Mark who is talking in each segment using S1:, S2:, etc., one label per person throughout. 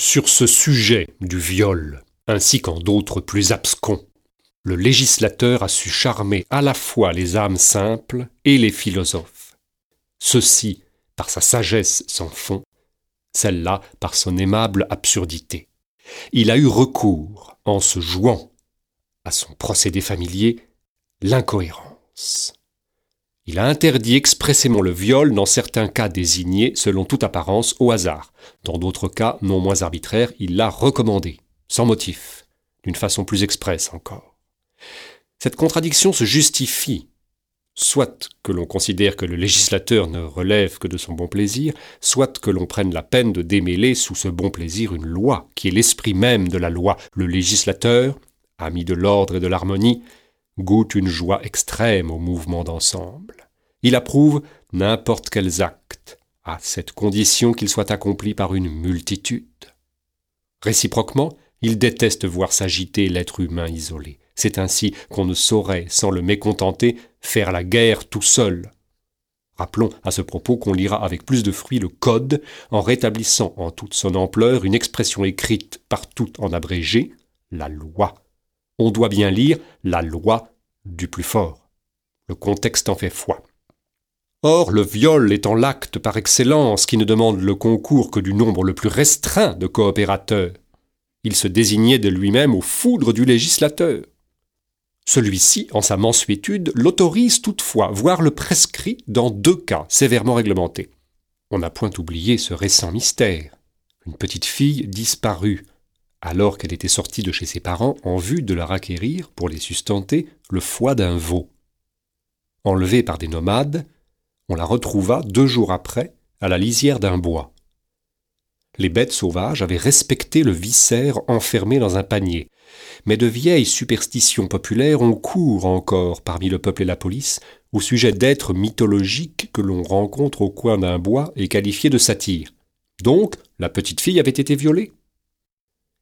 S1: Sur ce sujet du viol, ainsi qu'en d'autres plus abscons, le législateur a su charmer à la fois les âmes simples et les philosophes. Ceci par sa sagesse sans fond, celle-là par son aimable absurdité. Il a eu recours, en se jouant à son procédé familier, l'incohérence. Il a interdit expressément le viol dans certains cas désignés, selon toute apparence, au hasard. Dans d'autres cas, non moins arbitraires, il l'a recommandé, sans motif, d'une façon plus expresse encore. Cette contradiction se justifie, soit que l'on considère que le législateur ne relève que de son bon plaisir, soit que l'on prenne la peine de démêler sous ce bon plaisir une loi, qui est l'esprit même de la loi. Le législateur, ami de l'ordre et de l'harmonie, goûte une joie extrême au mouvement d'ensemble. Il approuve n'importe quels actes, à cette condition qu'ils soient accomplis par une multitude. Réciproquement, il déteste voir s'agiter l'être humain isolé. C'est ainsi qu'on ne saurait, sans le mécontenter, faire la guerre tout seul. Rappelons à ce propos qu'on lira avec plus de fruit le Code en rétablissant en toute son ampleur une expression écrite partout en abrégé, la loi. On doit bien lire la loi du plus fort. Le contexte en fait foi. Or, le viol étant l'acte par excellence qui ne demande le concours que du nombre le plus restreint de coopérateurs, il se désignait de lui-même aux foudres du législateur. Celui-ci, en sa mansuétude, l'autorise toutefois, voire le prescrit dans deux cas sévèrement réglementés. On n'a point oublié ce récent mystère. Une petite fille disparue, alors qu'elle était sortie de chez ses parents en vue de leur acquérir, pour les sustenter, le foie d'un veau. Enlevée par des nomades, on la retrouva deux jours après à la lisière d'un bois. Les bêtes sauvages avaient respecté le viscère enfermé dans un panier, mais de vieilles superstitions populaires ont cours encore parmi le peuple et la police au sujet d'êtres mythologiques que l'on rencontre au coin d'un bois et qualifiés de satyres. Donc, la petite fille avait été violée.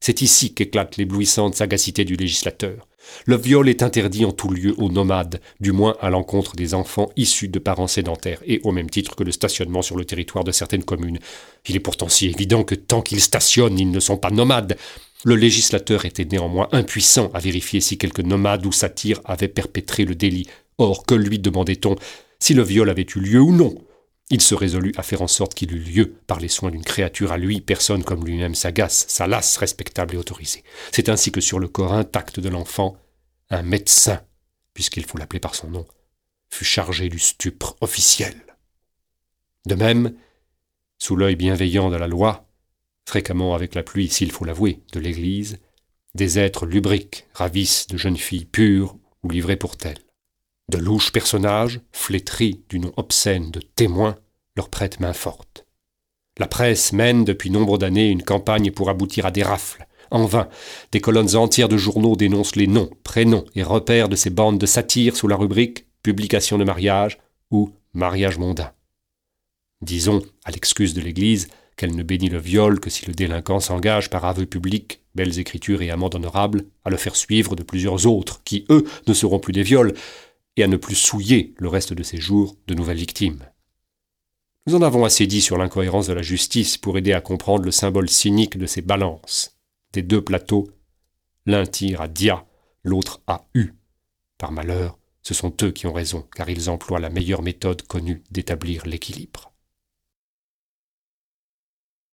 S1: C'est ici qu'éclate l'éblouissante sagacité du législateur. Le viol est interdit en tout lieu aux nomades, du moins à l'encontre des enfants issus de parents sédentaires, et au même titre que le stationnement sur le territoire de certaines communes. Il est pourtant si évident que tant qu'ils stationnent, ils ne sont pas nomades. Le législateur était néanmoins impuissant à vérifier si quelque nomade ou satyre avait perpétré le délit. Or, que lui demandait-on? Si le viol avait eu lieu ou non? Il se résolut à faire en sorte qu'il eût lieu par les soins d'une créature à lui, personne comme lui-même sagace, salace, respectable et autorisée. C'est ainsi que sur le corps intact de l'enfant, un médecin, puisqu'il faut l'appeler par son nom, fut chargé du stupre officiel. De même, sous l'œil bienveillant de la loi, fréquemment avec la pluie, s'il faut l'avouer, de l'Église, des êtres lubriques ravissent de jeunes filles pures ou livrées pour telles. De louches personnages, flétris du nom obscène de témoins, leur prêtent main forte. La presse mène depuis nombre d'années une campagne pour aboutir à des rafles. En vain, des colonnes entières de journaux dénoncent les noms, prénoms et repères de ces bandes de satire sous la rubrique Publication de mariage ou Mariage mondain. Disons, à l'excuse de l'Église, qu'elle ne bénit le viol que si le délinquant s'engage par aveu public, belles écritures et amendes honorables, à le faire suivre de plusieurs autres, qui, eux, ne seront plus des viols, et à ne plus souiller le reste de ses jours de nouvelles victimes. Nous en avons assez dit sur l'incohérence de la justice pour aider à comprendre le symbole cynique de ces balances. Des deux plateaux, l'un tire à dia, l'autre à u. Par malheur, ce sont eux qui ont raison, car ils emploient la meilleure méthode connue d'établir l'équilibre.